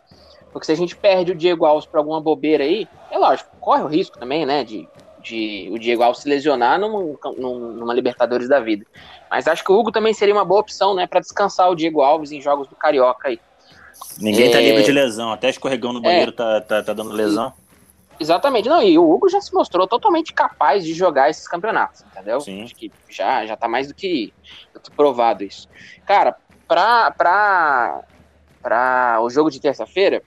Porque se a gente perde o Diego Alves para alguma bobeira aí, é lógico, corre o risco também, né, de, de o Diego Alves se lesionar numa, numa Libertadores da vida. Mas acho que o Hugo também seria uma boa opção, né, para descansar o Diego Alves em jogos do Carioca aí. Ninguém tá é... tá livre de lesão, até escorregão no banheiro é... tá, tá, tá dando lesão. Exatamente, não, e o Hugo já se mostrou totalmente capaz de jogar esses campeonatos, entendeu? Sim. Acho que já, já tá mais do que, do que provado isso. Cara, pra, pra, pra o jogo de terça-feira,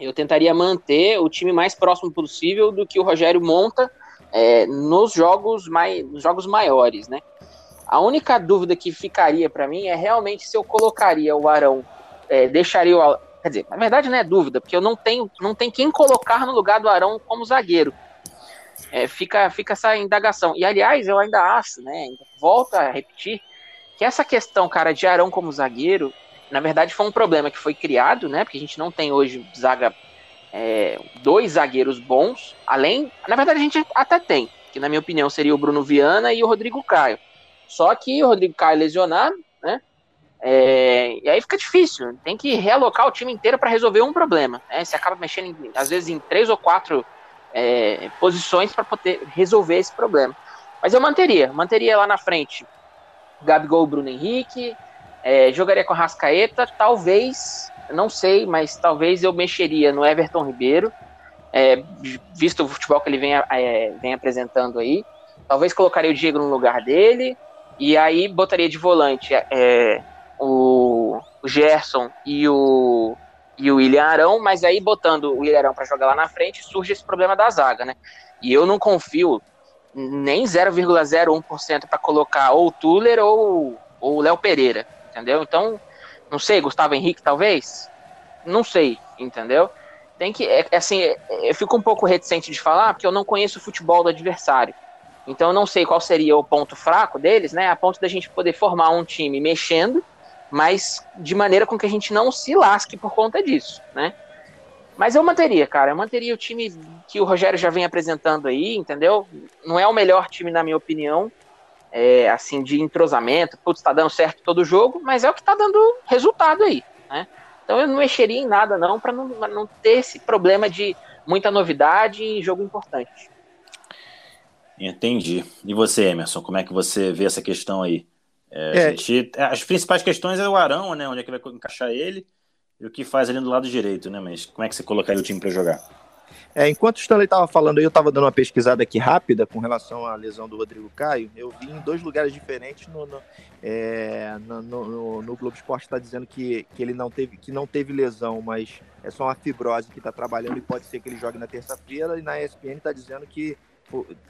eu tentaria manter o time mais próximo possível do que o Rogério monta é, nos jogos mais, nos jogos maiores, né? A única dúvida que ficaria para mim é realmente se eu colocaria o Arão, é, deixaria o. Quer dizer, na verdade não é dúvida, porque eu não tenho, não tem quem colocar no lugar do Arão como zagueiro. É, fica, fica essa indagação. E aliás, eu ainda acho, né? Volto a repetir, que essa questão, cara, de Arão como zagueiro, na verdade foi um problema que foi criado, né? Porque a gente não tem hoje zaga é, dois zagueiros bons, além. Na verdade, a gente até tem, que na minha opinião seria o Bruno Viana e o Rodrigo Caio. Só que o Rodrigo Caio lesionado, né? É, e aí fica difícil, tem que realocar o time inteiro para resolver um problema. Né? Você acaba mexendo, às vezes, em três ou quatro é, posições para poder resolver esse problema. Mas eu manteria, manteria lá na frente Gabigol Bruno Henrique, é, jogaria com Rascaeta, talvez, não sei, mas talvez eu mexeria no Everton Ribeiro, é, visto o futebol que ele vem, é, vem apresentando aí. Talvez colocaria o Diego no lugar dele, e aí botaria de volante é, o, Gerson e o, e o William Arão, mas aí botando o William Arão para jogar lá na frente, surge esse problema da zaga, né? E eu não confio nem 0,01% para colocar ou o Tuller ou, ou o Léo Pereira, entendeu? Então, não sei, Gustavo Henrique talvez? Não sei, entendeu? Tem que, é, é assim, é, eu fico um pouco reticente de falar porque eu não conheço o futebol do adversário. Então eu não sei qual seria o ponto fraco deles, né? A ponto da gente poder formar um time mexendo, mas de maneira com que a gente não se lasque por conta disso, né? Mas eu manteria, cara, eu manteria o time que o Rogério já vem apresentando aí, entendeu? Não é o melhor time, na minha opinião, é, assim, de entrosamento, putz, tá dando certo todo jogo, mas é o que tá dando resultado aí, né? Então eu não mexeria em nada, não, para não, não ter esse problema de muita novidade em jogo importante. Entendi. E você, Emerson, como é que você vê essa questão aí? É, é. Gente, as principais questões é o Arão, né? Onde é que vai encaixar ele e o que faz ali do lado direito, né? Mas como é que você colocaria o time para jogar? É, enquanto o Stanley estava falando aí, eu estava dando uma pesquisada aqui rápida com relação à lesão do Rodrigo Caio. Eu vi em dois lugares diferentes no, no, é, no, no, no Globo Esporte está dizendo que, que ele não teve, que não teve lesão, mas é só uma fibrose que está trabalhando e pode ser que ele jogue na terça-feira. E na ESPN está dizendo que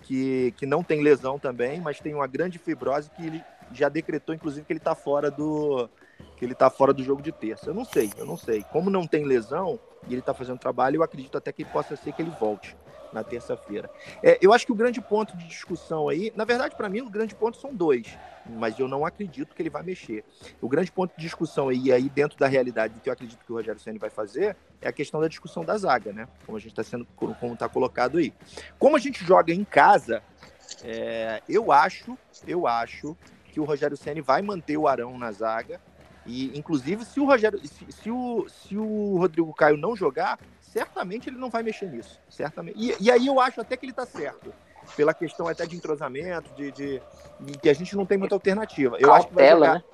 que, que não tem lesão também, mas tem uma grande fibrose que ele já decretou, inclusive, que ele está fora do que ele está fora do jogo de terça. Eu não sei, eu não sei. Como não tem lesão e ele está fazendo trabalho, eu acredito até que possa ser que ele volte na terça-feira. É, eu acho que o grande ponto de discussão aí, na verdade, para mim, o grande ponto são dois, mas eu não acredito que ele vai mexer. O grande ponto de discussão aí, aí dentro da realidade do que eu acredito que o Rogério Senna vai fazer, é a questão da discussão da zaga, né? Como a gente está sendo, como está colocado aí. Como a gente joga em casa, é, eu acho, eu acho que o Rogério Senna vai manter o Arão na zaga. E, inclusive, se o Rogério, se, se, o, se o Rodrigo Caio não jogar, certamente ele não vai mexer nisso. Certamente. E, e aí eu acho até que ele está certo. Pela questão até de entrosamento, de, de, de, que a gente não tem muita alternativa. Eu Cautela, acho que vai jogar... né?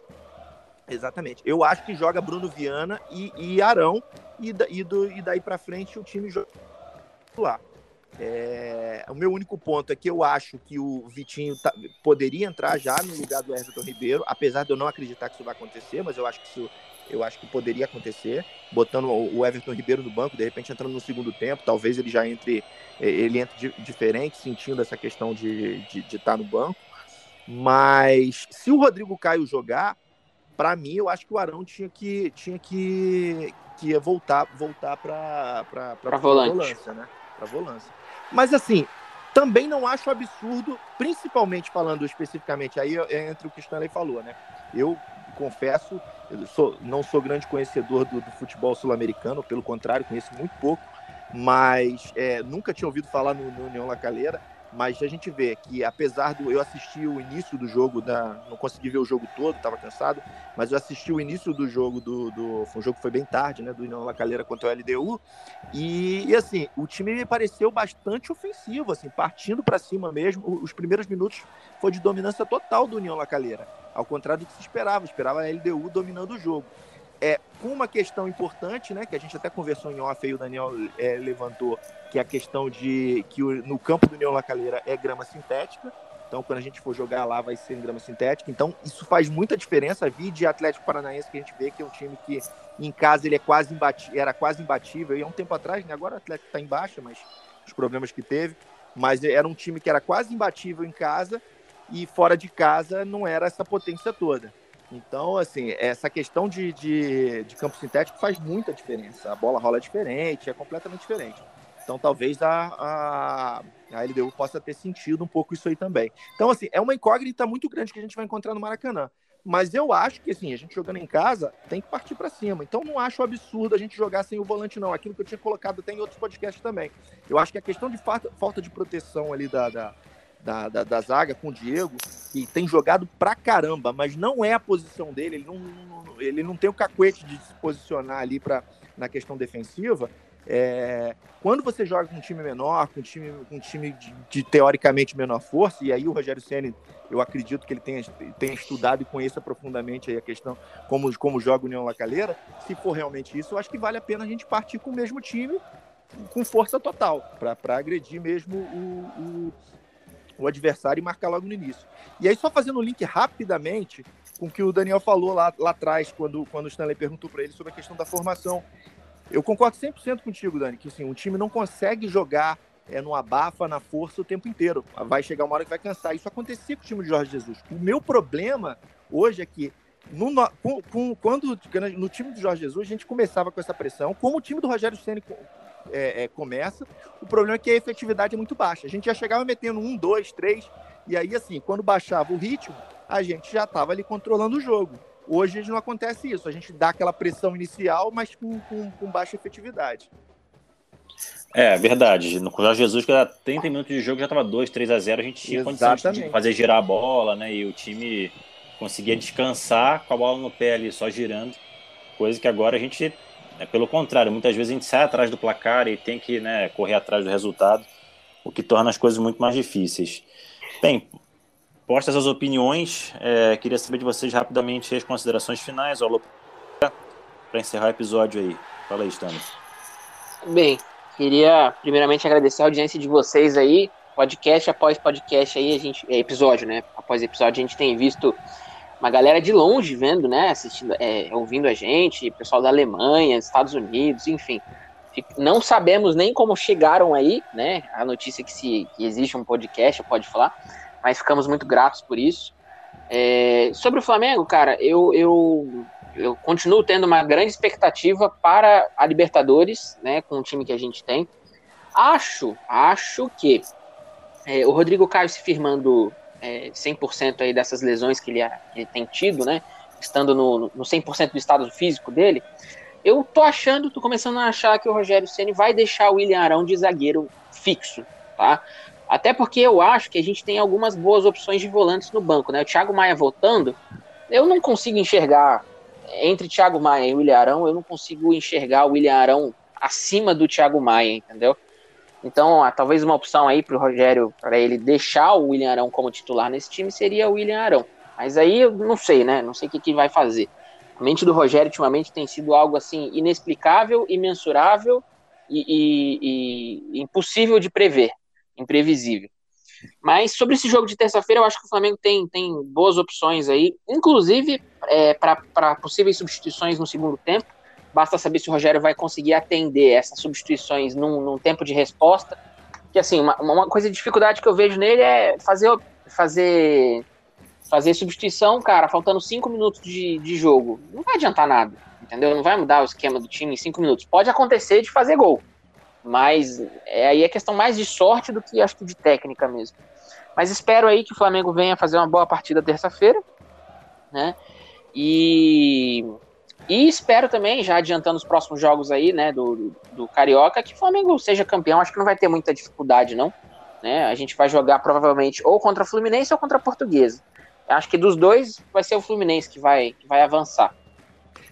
Exatamente. Eu acho que joga Bruno Viana e, e Arão, e, da, e, do, e daí para frente o time joga lá. É, o meu único ponto é que eu acho que o Vitinho tá, poderia entrar já no lugar do Everton Ribeiro, apesar de eu não acreditar que isso vai acontecer, mas eu acho que isso eu acho que poderia acontecer, botando o Everton Ribeiro no banco, de repente entrando no segundo tempo, talvez ele já entre, ele entre diferente, sentindo essa questão de, de, de estar no banco. Mas se o Rodrigo Caio jogar, para mim, eu acho que o Arão tinha que, tinha que, que voltar, voltar para para volância, né? Para volância. Mas assim, também não acho absurdo, principalmente falando especificamente aí entre o que o Stanley falou, né? Eu confesso, eu sou, não sou grande conhecedor do, do futebol sul-americano, pelo contrário, conheço muito pouco, mas é, nunca tinha ouvido falar no, no União La Calera. Mas a gente vê que, apesar do. Eu assisti o início do jogo, da, não consegui ver o jogo todo, estava cansado, mas eu assisti o início do jogo do. do foi um jogo que foi bem tarde, né? Do União Lacalheira contra o LDU. E, e, assim, o time me pareceu bastante ofensivo, assim, partindo para cima mesmo. Os primeiros minutos foi de dominância total do União Lacalheira. Ao contrário do que se esperava, esperava a LDU dominando o jogo. É, com uma questão importante, né, que a gente até conversou em off aí, o Daniel é, levantou, que é a questão de que o, no campo do União Lacalheira é grama sintética, então quando a gente for jogar lá vai ser em grama sintética, então isso faz muita diferença, vi de Atlético Paranaense que a gente vê que é um time que em casa ele é quase imbati era quase imbatível, e há um tempo atrás, né, agora o Atlético está em baixa, mas os problemas que teve, mas era um time que era quase imbatível em casa, e fora de casa não era essa potência toda. Então, assim, essa questão de, de, de, campo sintético faz muita diferença. A bola rola diferente, é completamente diferente. Então, talvez a, a, a LDU possa ter sentido um pouco isso aí também. Então, assim, é uma incógnita muito grande que a gente vai encontrar no Maracanã. Mas eu acho que, assim, a gente jogando em casa tem que partir para cima. Então, não acho absurdo a gente jogar sem o volante, não. Aquilo que eu tinha colocado até em outros podcasts também. Eu acho que a questão de falta de proteção ali da, da da, da, da, zaga com o Diego, que tem jogado pra caramba, mas não é a posição dele, ele não, ele não tem o cacuete de se posicionar ali pra, na questão defensiva. É, quando você joga com um time menor, com um time, com um time de, de teoricamente menor força, e aí o Rogério Senna, eu acredito que ele tenha, tenha estudado e conheça profundamente a questão como, como joga o União Lacaleira, se for realmente isso, eu acho que vale a pena a gente partir com o mesmo time com força total, para agredir mesmo o, o o adversário e marcar logo no início. E aí, só fazendo um link rapidamente com o que o Daniel falou lá, lá atrás, quando, quando o Stanley perguntou para ele sobre a questão da formação. Eu concordo 100% contigo, Dani, que assim, um time não consegue jogar é, no abafa, na força o tempo inteiro. Vai chegar uma hora que vai cansar. Isso acontecia com o time de Jorge Jesus. O meu problema hoje é que no, com, com, quando no time do Jorge Jesus a gente começava com essa pressão, como o time do Rogério Ceni é, é, começa. O problema é que a efetividade é muito baixa. A gente já chegava metendo um, dois, três, e aí, assim, quando baixava o ritmo, a gente já estava ali controlando o jogo. Hoje não acontece isso. A gente dá aquela pressão inicial, mas com, com, com baixa efetividade. É, verdade. No Jorge Jesus, que era 30 minutos de jogo, já estava 2, 3 a 0, a gente tinha Exatamente. condição de fazer girar a bola, né? E o time conseguia descansar com a bola no pé ali, só girando. Coisa que agora a gente é pelo contrário, muitas vezes a gente sai atrás do placar e tem que né, correr atrás do resultado, o que torna as coisas muito mais difíceis. Bem, postas as opiniões, é, queria saber de vocês rapidamente as considerações finais, para encerrar o episódio aí. Fala aí, Stanley. Bem, queria primeiramente agradecer a audiência de vocês aí, podcast após podcast aí, a gente, é, episódio, né? Após episódio, a gente tem visto uma galera de longe vendo, né, assistindo, é, ouvindo a gente, pessoal da Alemanha, Estados Unidos, enfim. Não sabemos nem como chegaram aí, né, a notícia que, se, que existe um podcast, pode falar, mas ficamos muito gratos por isso. É, sobre o Flamengo, cara, eu, eu, eu continuo tendo uma grande expectativa para a Libertadores, né, com o time que a gente tem. Acho, acho que é, o Rodrigo Caio se firmando é, 100% aí dessas lesões que ele, ele tem tido, né? Estando no, no 100% do estado físico dele, eu tô achando, tô começando a achar que o Rogério Ceni vai deixar o William Arão de zagueiro fixo, tá? Até porque eu acho que a gente tem algumas boas opções de volantes no banco, né? O Thiago Maia voltando, eu não consigo enxergar entre Thiago Maia e William Arão, eu não consigo enxergar o William Arão acima do Thiago Maia, entendeu? Então, ah, talvez uma opção aí para o Rogério, para ele deixar o William Arão como titular nesse time, seria o William Arão. Mas aí eu não sei, né? Não sei o que, que vai fazer. A mente do Rogério ultimamente tem sido algo assim inexplicável, imensurável e, e, e impossível de prever, imprevisível. Mas sobre esse jogo de terça-feira, eu acho que o Flamengo tem, tem boas opções aí, inclusive é, para possíveis substituições no segundo tempo. Basta saber se o Rogério vai conseguir atender essas substituições num, num tempo de resposta. Que assim, uma, uma coisa de dificuldade que eu vejo nele é fazer fazer fazer substituição, cara, faltando cinco minutos de, de jogo. Não vai adiantar nada, entendeu? Não vai mudar o esquema do time em cinco minutos. Pode acontecer de fazer gol, mas é, aí é questão mais de sorte do que acho que de técnica mesmo. Mas espero aí que o Flamengo venha fazer uma boa partida terça-feira, né? E, e espero também, já adiantando os próximos jogos aí, né, do, do, Carioca, que o Flamengo seja campeão. Acho que não vai ter muita dificuldade, não. Né? A gente vai jogar provavelmente ou contra o Fluminense ou contra a Portuguesa. Acho que dos dois vai ser o Fluminense que vai, que vai avançar.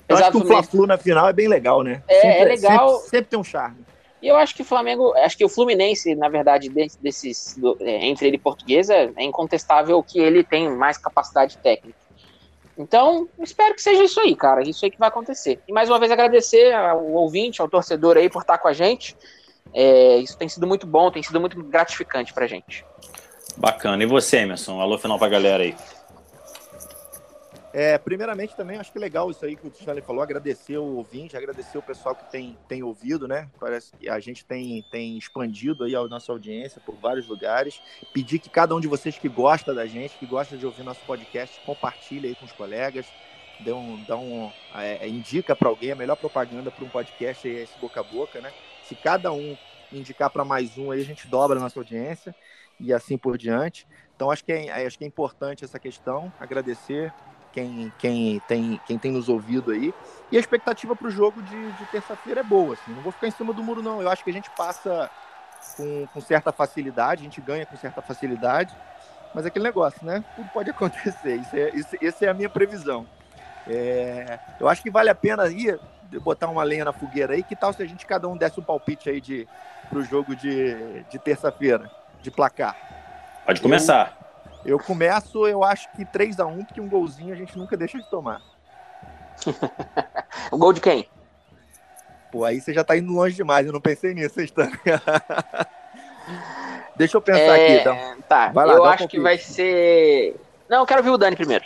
Eu Apesar acho que o Fla-Flu na final é bem legal, né? É, Sempre- é legal. Sempre, sempre tem um charme. E eu acho que o Flamengo, acho que o Fluminense, na verdade, de- desses do- é, entre ele e Portuguesa, é incontestável que ele tem mais capacidade técnica. Então, espero que seja isso aí, cara. Isso aí que vai acontecer. E mais uma vez agradecer ao ouvinte, ao torcedor aí por estar com a gente. É, isso tem sido muito bom, tem sido muito gratificante pra gente. Bacana. E você, Emerson? Alô final pra galera aí. É, primeiramente também acho que legal isso aí que o Stanley falou, agradecer o ouvinte, agradecer o pessoal que tem, tem ouvido, né? Parece que a gente tem, tem expandido aí a nossa audiência por vários lugares. Pedir que cada um de vocês que gosta da gente, que gosta de ouvir nosso podcast, compartilhe aí com os colegas, dê um, dá um, é, indica para alguém, a melhor propaganda para um podcast é esse boca a boca, né? Se cada um indicar para mais um aí, a gente dobra a nossa audiência e assim por diante. Então acho que é, acho que é importante essa questão, agradecer quem, quem, tem, quem tem nos ouvido aí. E a expectativa para o jogo de, de terça-feira é boa. Assim. Não vou ficar em cima do muro, não. Eu acho que a gente passa com, com certa facilidade, a gente ganha com certa facilidade. Mas é aquele negócio, né? Tudo pode (laughs) acontecer. Isso é, isso, essa é a minha previsão. É, eu acho que vale a pena aí botar uma lenha na fogueira aí. Que tal se a gente cada um desse um palpite aí de, pro jogo de, de terça-feira, de placar? Pode começar. Eu começo, eu acho que 3 a 1 porque um golzinho a gente nunca deixa de tomar. (laughs) O gol de quem? Pô, aí você já tá indo longe demais, eu não pensei nisso, vocês estão. (laughs) Deixa eu pensar É, aqui, então. Tá, Vai lá, eu dá um acho que vai ser. Não, eu quero ver o Dani primeiro.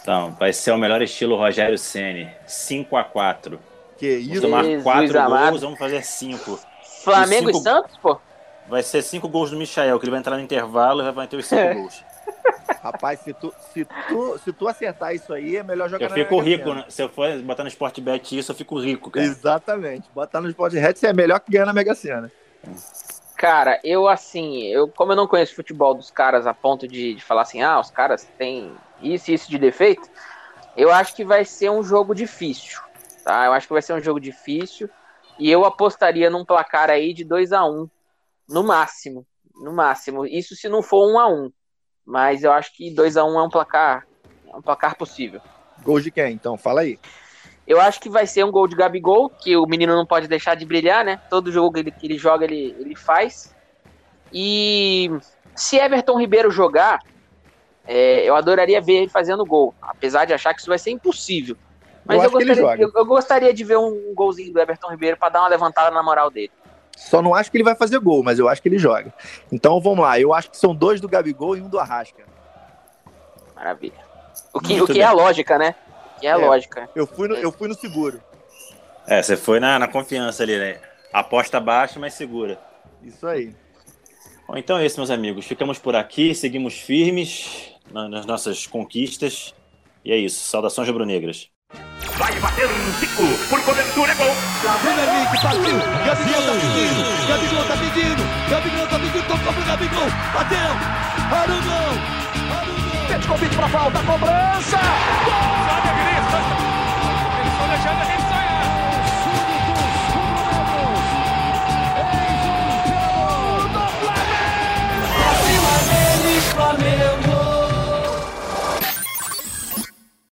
Então, vai ser o melhor estilo Rogério Ceni. 5 a 4 Que Vamos isso, tomar Jesus 4 amado. gols, vamos fazer 5. Flamengo cinco- e Santos, pô? Vai ser 5 gols do Michael, que ele vai entrar no intervalo e vai bater os 5 É. gols. (laughs) rapaz, se tu, se, tu, se tu acertar isso aí, é melhor jogar Eu na fico Mega rico, Sena. né? Se eu for botar no Sport Bet isso, eu fico rico, cara. Exatamente. Botar no Sport Red é melhor que ganhar na Mega Sena. Cara, eu assim, eu como eu não conheço o futebol dos caras a ponto de, de falar assim, ah, os caras têm isso e isso de defeito, eu acho que vai ser um jogo difícil, tá? Eu acho que vai ser um jogo difícil e eu apostaria num placar aí de 2 a 1 no máximo, no máximo. Isso se não for 1 a 1 mas eu acho que 2 a 1 é um placar, é um placar possível. Gols de quem, então? Fala aí. Eu acho que vai ser um gol de Gabigol, que o menino não pode deixar de brilhar, né? Todo jogo que ele, que ele joga, ele, ele faz. E se Everton Ribeiro jogar, é, eu adoraria ver ele fazendo gol, apesar de achar que isso vai ser impossível. Mas Eu eu, gostaria, eu, eu gostaria de ver um golzinho do Everton Ribeiro para dar uma levantada na moral dele. Só não acho que ele vai fazer gol, mas eu acho que ele joga. Então vamos lá. Eu acho que são dois do Gabigol e um do Arrasca. Maravilha. O que, Muito o que bem. é a lógica, né? O que é a É. lógica. Eu fui no, eu fui no seguro. É, você foi na, na confiança ali, né? Aposta baixa, mas segura. Isso aí. Bom, então é isso, meus amigos. Ficamos por aqui, seguimos firmes na- nas nossas conquistas. E é isso. Saudações rubro-negras vai bater um Zico, por cobertura é gol. Gabriel Henrique é partiu, Gabigol tá pedindo, Gabigol tá pedindo, Gabigol tá pedindo, tocou pro Gabigol, bateu, parou o gol, parou o gol. Tente convite pra falta, cobrança, gol! Sobe a Grisa, ele só deixando a gente Flamengo!